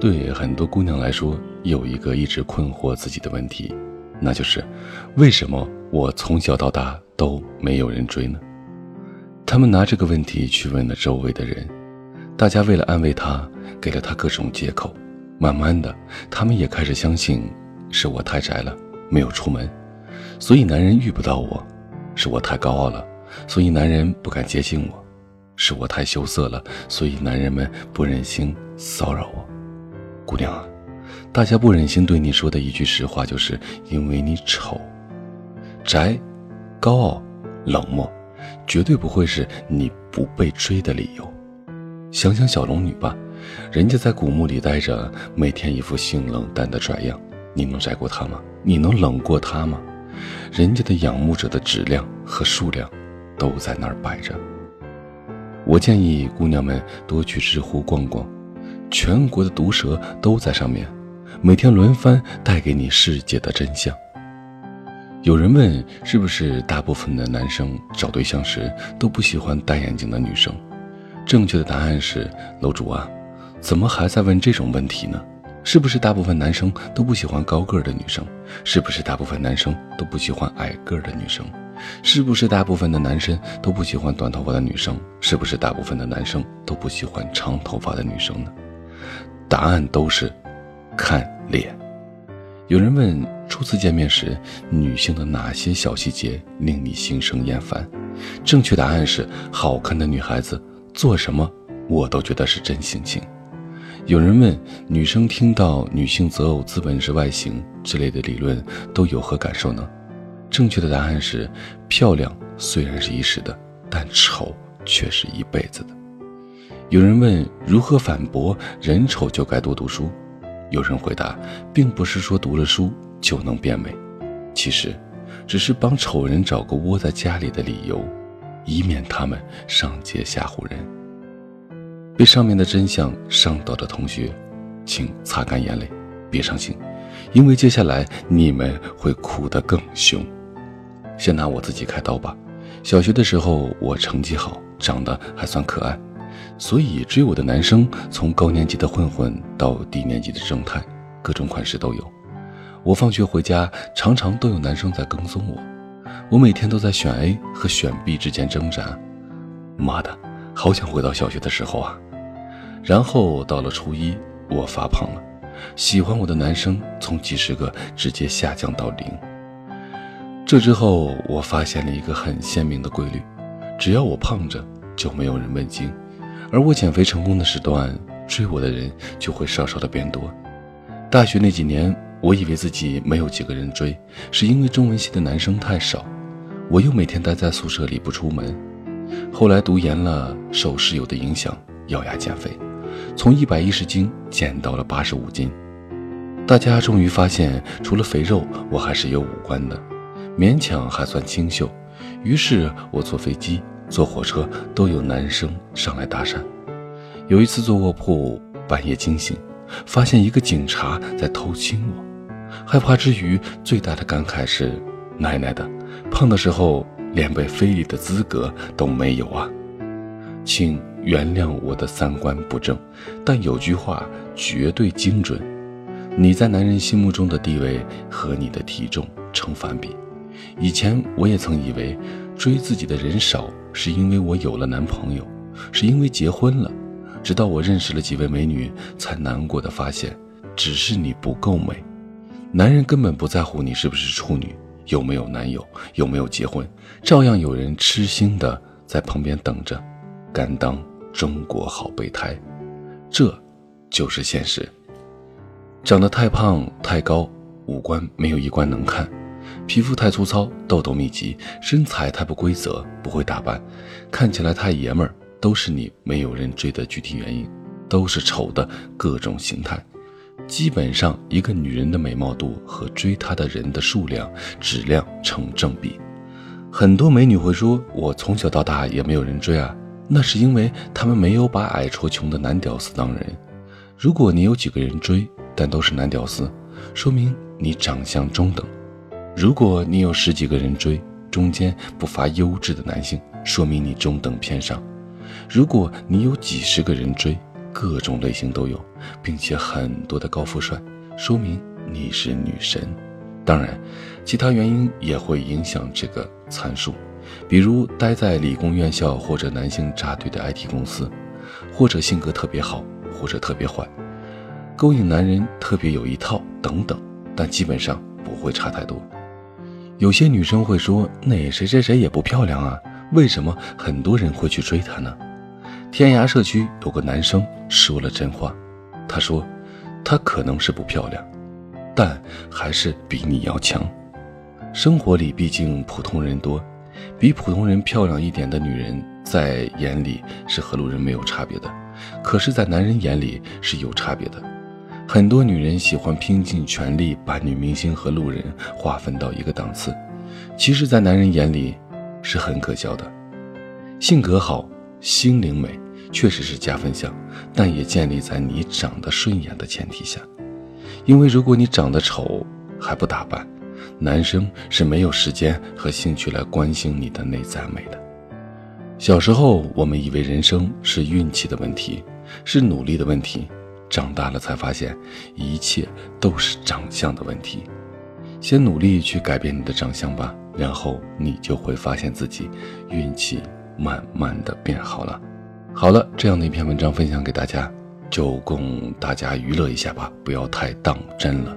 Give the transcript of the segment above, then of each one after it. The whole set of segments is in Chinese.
对很多姑娘来说，有一个一直困惑自己的问题，那就是为什么我从小到大都没有人追呢？他们拿这个问题去问了周围的人，大家为了安慰她，给了她各种借口。慢慢的，他们也开始相信，是我太宅了，没有出门，所以男人遇不到我；是我太高傲了，所以男人不敢接近我；是我太羞涩了，所以男人们不忍心骚扰我。姑娘啊，大家不忍心对你说的一句实话，就是因为你丑、宅、高傲、冷漠，绝对不会是你不被追的理由。想想小龙女吧，人家在古墓里待着，每天一副性冷淡的拽样，你能宅过她吗？你能冷过她吗？人家的仰慕者的质量和数量，都在那儿摆着。我建议姑娘们多去知乎逛逛。全国的毒舌都在上面，每天轮番带给你世界的真相。有人问，是不是大部分的男生找对象时都不喜欢戴眼镜的女生？正确的答案是，楼主啊，怎么还在问这种问题呢？是不是大部分男生都不喜欢高个儿的女生？是不是大部分男生都不喜欢矮个儿的女生？是不是大部分的男生都不喜欢短头发的女生？是不是大部分的男生都不喜欢长头发的女生呢？答案都是，看脸。有人问，初次见面时，女性的哪些小细节令你心生厌烦？正确答案是，好看的女孩子做什么，我都觉得是真性情。有人问，女生听到女性择偶资本是外形之类的理论，都有何感受呢？正确的答案是，漂亮虽然是一时的，但丑却是一辈子的。有人问如何反驳人丑就该多读书，有人回答，并不是说读了书就能变美，其实，只是帮丑人找个窝在家里的理由，以免他们上街吓唬人。被上面的真相伤到的同学，请擦干眼泪，别伤心，因为接下来你们会哭得更凶。先拿我自己开刀吧，小学的时候我成绩好，长得还算可爱。所以追我的男生，从高年级的混混到低年级的正太，各种款式都有。我放学回家，常常都有男生在跟踪我。我每天都在选 A 和选 B 之间挣扎。妈的，好想回到小学的时候啊！然后到了初一，我发胖了，喜欢我的男生从几十个直接下降到零。这之后，我发现了一个很鲜明的规律：只要我胖着，就没有人问津。而我减肥成功的时段，追我的人就会稍稍的变多。大学那几年，我以为自己没有几个人追，是因为中文系的男生太少，我又每天待在宿舍里不出门。后来读研了，受室友的影响，咬牙减肥，从一百一十斤减到了八十五斤。大家终于发现，除了肥肉，我还是有五官的，勉强还算清秀。于是我坐飞机。坐火车都有男生上来搭讪。有一次坐卧铺，半夜惊醒，发现一个警察在偷亲我。害怕之余，最大的感慨是：奶奶的，胖的时候连被非礼的资格都没有啊！请原谅我的三观不正，但有句话绝对精准：你在男人心目中的地位和你的体重成反比。以前我也曾以为。追自己的人少，是因为我有了男朋友，是因为结婚了。直到我认识了几位美女，才难过的发现，只是你不够美。男人根本不在乎你是不是处女，有没有男友，有没有结婚，照样有人痴心的在旁边等着，甘当中国好备胎。这，就是现实。长得太胖太高，五官没有一官能看。皮肤太粗糙，痘痘密集，身材太不规则，不会打扮，看起来太爷们儿，都是你没有人追的具体原因，都是丑的各种形态。基本上，一个女人的美貌度和追她的人的数量、质量成正比。很多美女会说：“我从小到大也没有人追啊。”那是因为她们没有把矮矬穷的男屌丝当人。如果你有几个人追，但都是男屌丝，说明你长相中等。如果你有十几个人追，中间不乏优质的男性，说明你中等偏上；如果你有几十个人追，各种类型都有，并且很多的高富帅，说明你是女神。当然，其他原因也会影响这个参数，比如待在理工院校或者男性扎堆的 IT 公司，或者性格特别好，或者特别坏，勾引男人特别有一套等等。但基本上不会差太多。有些女生会说：“那谁谁谁也不漂亮啊，为什么很多人会去追她呢？”天涯社区有个男生说了真话，他说：“她可能是不漂亮，但还是比你要强。生活里毕竟普通人多，比普通人漂亮一点的女人在眼里是和路人没有差别的，可是，在男人眼里是有差别的。很多女人喜欢拼尽全力把女明星和路人划分到一个档次，其实，在男人眼里是很可笑的。性格好。”心灵美确实是加分项，但也建立在你长得顺眼的前提下。因为如果你长得丑还不打扮，男生是没有时间和兴趣来关心你的内在美的。小时候我们以为人生是运气的问题，是努力的问题，长大了才发现一切都是长相的问题。先努力去改变你的长相吧，然后你就会发现自己运气。慢慢的变好了，好了，这样的一篇文章分享给大家，就供大家娱乐一下吧，不要太当真了。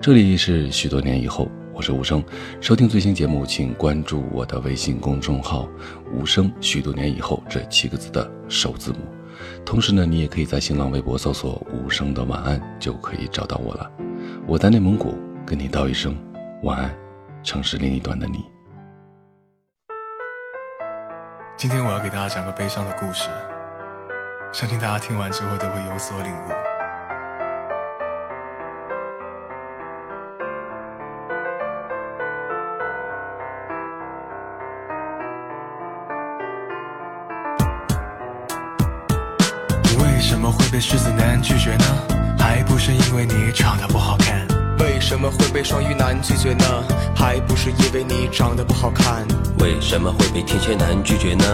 这里是许多年以后，我是无声，收听最新节目，请关注我的微信公众号“无声”。许多年以后这七个字的首字母，同时呢，你也可以在新浪微博搜索“无声的晚安”，就可以找到我了。我在内蒙古跟你道一声晚安，城市另一端的你。今天我要给大家讲个悲伤的故事，相信大家听完之后都会有所领悟。狮子男拒绝呢？还不是因为你长得不好看。为什么会被双鱼男拒绝呢？还不是因为你长得不好看。为什么会被天蝎男拒绝呢？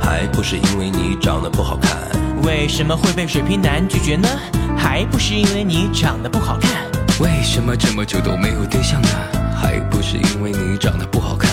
还不是因为你长得不好看。为什么会被水瓶男拒绝呢？还不是因为你长得不好看。为什么这么久都没有对象呢？还不是因为你长得不好看。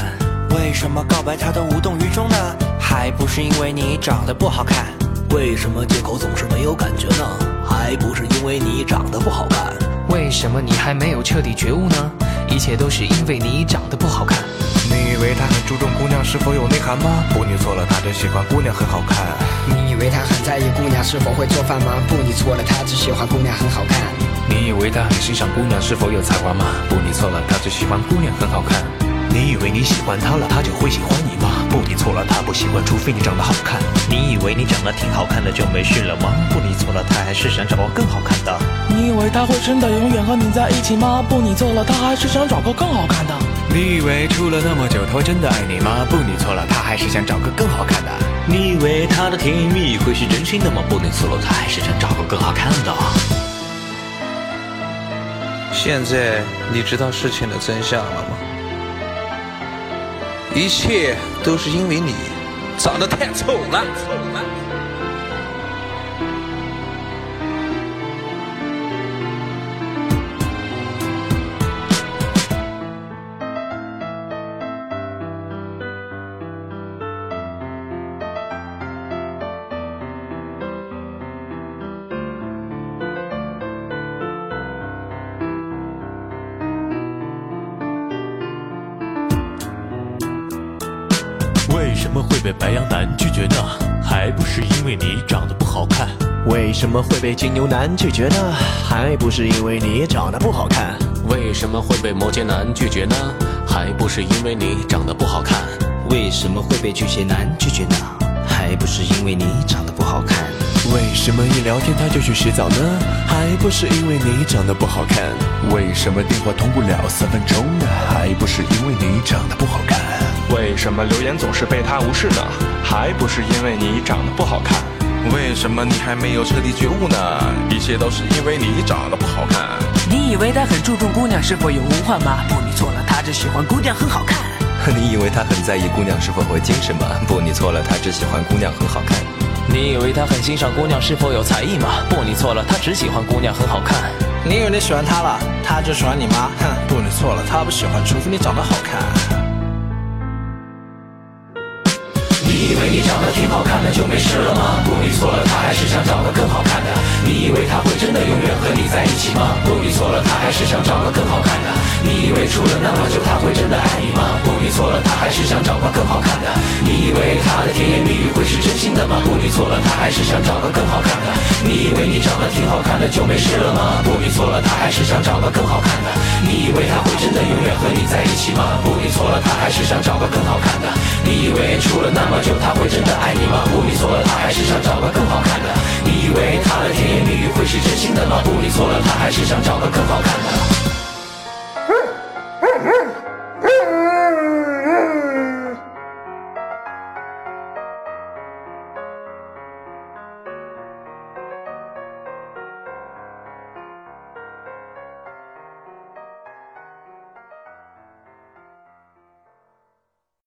为什么告白他都无动于衷呢？还不是因为你长得不好看。为什么借口总是没有感觉呢？还不是因为你长得不好看。为什么你还没有彻底觉悟呢？一切都是因为你长得不好看。你以为他很注重姑娘是否有内涵吗？不，你错了，他只喜欢姑娘很好看。你以为他很在意姑娘是否会做饭吗？不，你错了，他只喜欢姑娘很好看。你以为他很欣赏姑娘是否有才华吗？不，你错了，他只喜欢姑娘很好看。你以为你喜欢他了，他就会喜欢你吗？不，你错了，他不喜欢，除非你长得好看。你以为你长得挺好看的就没事了吗？不，你错了，他还是想找个更好看的。你以为他会真的永远和你在一起吗？不，你错了，他还是想找个更好看的。你以为处了那么久他会真的爱你吗？不，你错了，他还是想找个更好看的。你以为他的甜言蜜语会是真心的吗？不，你错了，他还是想找个更好看的。现在你知道事情的真相了吗？一切都是因为你长得太丑了。么会被白羊男拒绝呢？还不是因为你长得不好看。为什么会被金牛男拒绝呢？还不是因为你长得不好看。为什么会被摩羯男拒绝呢？还不是因为你长得不好看。为什么会被巨蟹男拒绝呢？还不是因为你长得不好看。为什么一聊天他就去洗澡呢？还不是因为你长得不好看。为什么电话通不了三分钟呢？还不是因为你长得不好看。为什么留言总是被他无视呢？还不是因为你长得不好看。为什么你还没有彻底觉悟呢？一切都是因为你长得不好看。你以为他很注重姑娘是否有文化吗？不，你错了，他只喜欢姑娘很好看。你以为他很在意姑娘是否会精神吗？不，你错了，他只喜欢姑娘很好看。你以为他很欣赏姑娘是否有才艺吗？不，你错了，他只喜欢姑娘很好看。你以为你喜欢他了，他就喜欢你吗？哼，不，你错了，他不喜欢，除非你长得好看。你以为你长得挺好看的就没事了吗？不，你错了，他还是想找个更好看的。你以为他会真的永远和你在一起吗？不，你错了，他还是想找个更好看的。你以为处了那么久他会真的爱你吗？不，你错了，他还是想找个更好看的。你以为他的甜言蜜语会是真心的吗？不，你错了，他还是想找个更好看的。你以为你长得挺好看的就没事了吗？不，你错了，他还是想找个更好看的。你以为他会真的永远和你在一起吗？不，你错了，他还是想找个更好看的。你以为处了那么久他会真的爱你吗？不，你错了，他还是想找个更好看的。你以为他的甜言蜜语会是真心的吗？不，你错了，他还是想找个更好看的。